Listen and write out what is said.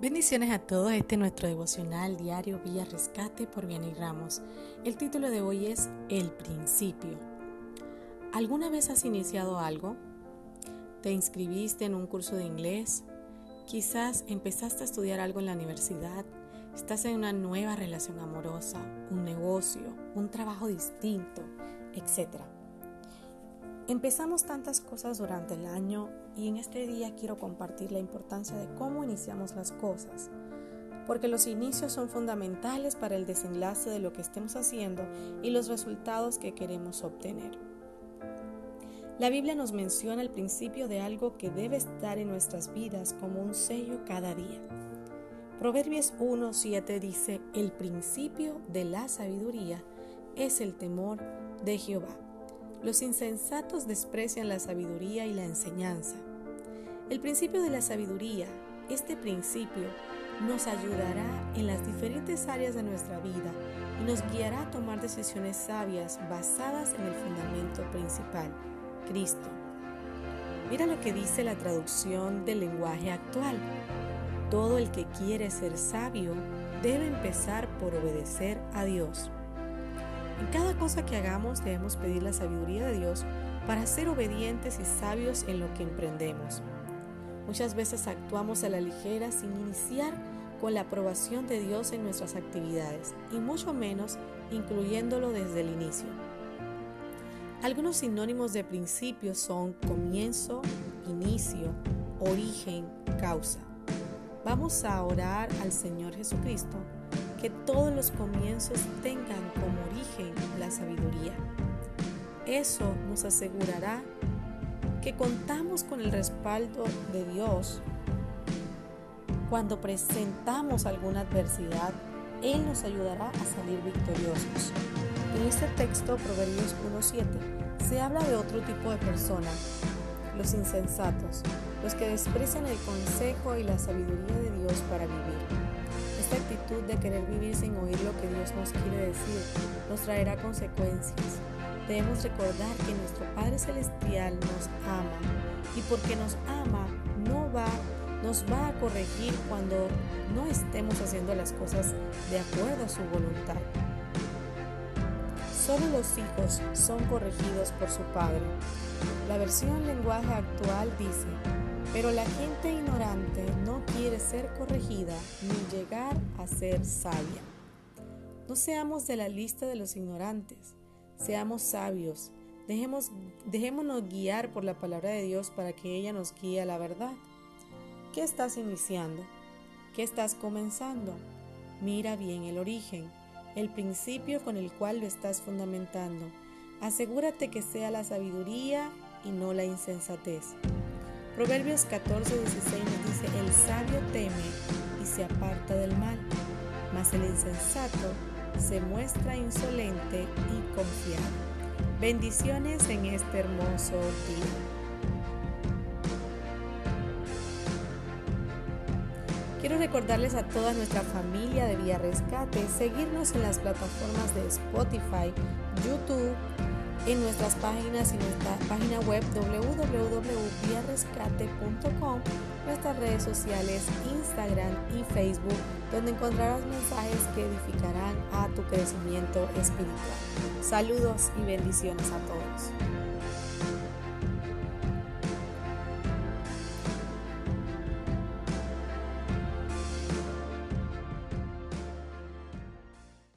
Bendiciones a todos, este es nuestro devocional diario Villa Rescate por Vianney Ramos. El título de hoy es El principio. ¿Alguna vez has iniciado algo? ¿Te inscribiste en un curso de inglés? Quizás empezaste a estudiar algo en la universidad, estás en una nueva relación amorosa, un negocio, un trabajo distinto, etc. Empezamos tantas cosas durante el año y en este día quiero compartir la importancia de cómo iniciamos las cosas, porque los inicios son fundamentales para el desenlace de lo que estemos haciendo y los resultados que queremos obtener. La Biblia nos menciona el principio de algo que debe estar en nuestras vidas como un sello cada día. Proverbios 1.7 dice, el principio de la sabiduría es el temor de Jehová. Los insensatos desprecian la sabiduría y la enseñanza. El principio de la sabiduría, este principio, nos ayudará en las diferentes áreas de nuestra vida y nos guiará a tomar decisiones sabias basadas en el fundamento principal, Cristo. Mira lo que dice la traducción del lenguaje actual. Todo el que quiere ser sabio debe empezar por obedecer a Dios. En cada cosa que hagamos debemos pedir la sabiduría de Dios para ser obedientes y sabios en lo que emprendemos. Muchas veces actuamos a la ligera sin iniciar con la aprobación de Dios en nuestras actividades y mucho menos incluyéndolo desde el inicio. Algunos sinónimos de principio son comienzo, inicio, origen, causa. Vamos a orar al Señor Jesucristo que todos los comienzos tengan como origen la sabiduría. Eso nos asegurará que contamos con el respaldo de Dios. Cuando presentamos alguna adversidad, Él nos ayudará a salir victoriosos. En este texto, Proverbios 1.7, se habla de otro tipo de personas, los insensatos, los que desprecian el consejo y la sabiduría de Dios para vivir. Esta actitud de querer vivir sin oír lo que Dios nos quiere decir nos traerá consecuencias. Debemos recordar que nuestro Padre Celestial nos ama y porque nos ama no va, nos va a corregir cuando no estemos haciendo las cosas de acuerdo a su voluntad. Solo los hijos son corregidos por su Padre. La versión lenguaje actual dice, pero la gente ignorante no quiere ser corregida ni llegar a ser sabia. No seamos de la lista de los ignorantes, seamos sabios, Dejemos, dejémonos guiar por la palabra de Dios para que ella nos guíe a la verdad. ¿Qué estás iniciando? ¿Qué estás comenzando? Mira bien el origen, el principio con el cual lo estás fundamentando. Asegúrate que sea la sabiduría y no la insensatez. Proverbios 14, 16 nos dice, el sabio teme y se aparta del mal, mas el insensato se muestra insolente y confiado. Bendiciones en este hermoso día. Quiero recordarles a toda nuestra familia de Vía Rescate seguirnos en las plataformas de Spotify, YouTube, en nuestras páginas y nuestra página web www.viarescate.com, nuestras redes sociales Instagram y Facebook, donde encontrarás mensajes que edificarán a tu crecimiento espiritual. Saludos y bendiciones a todos.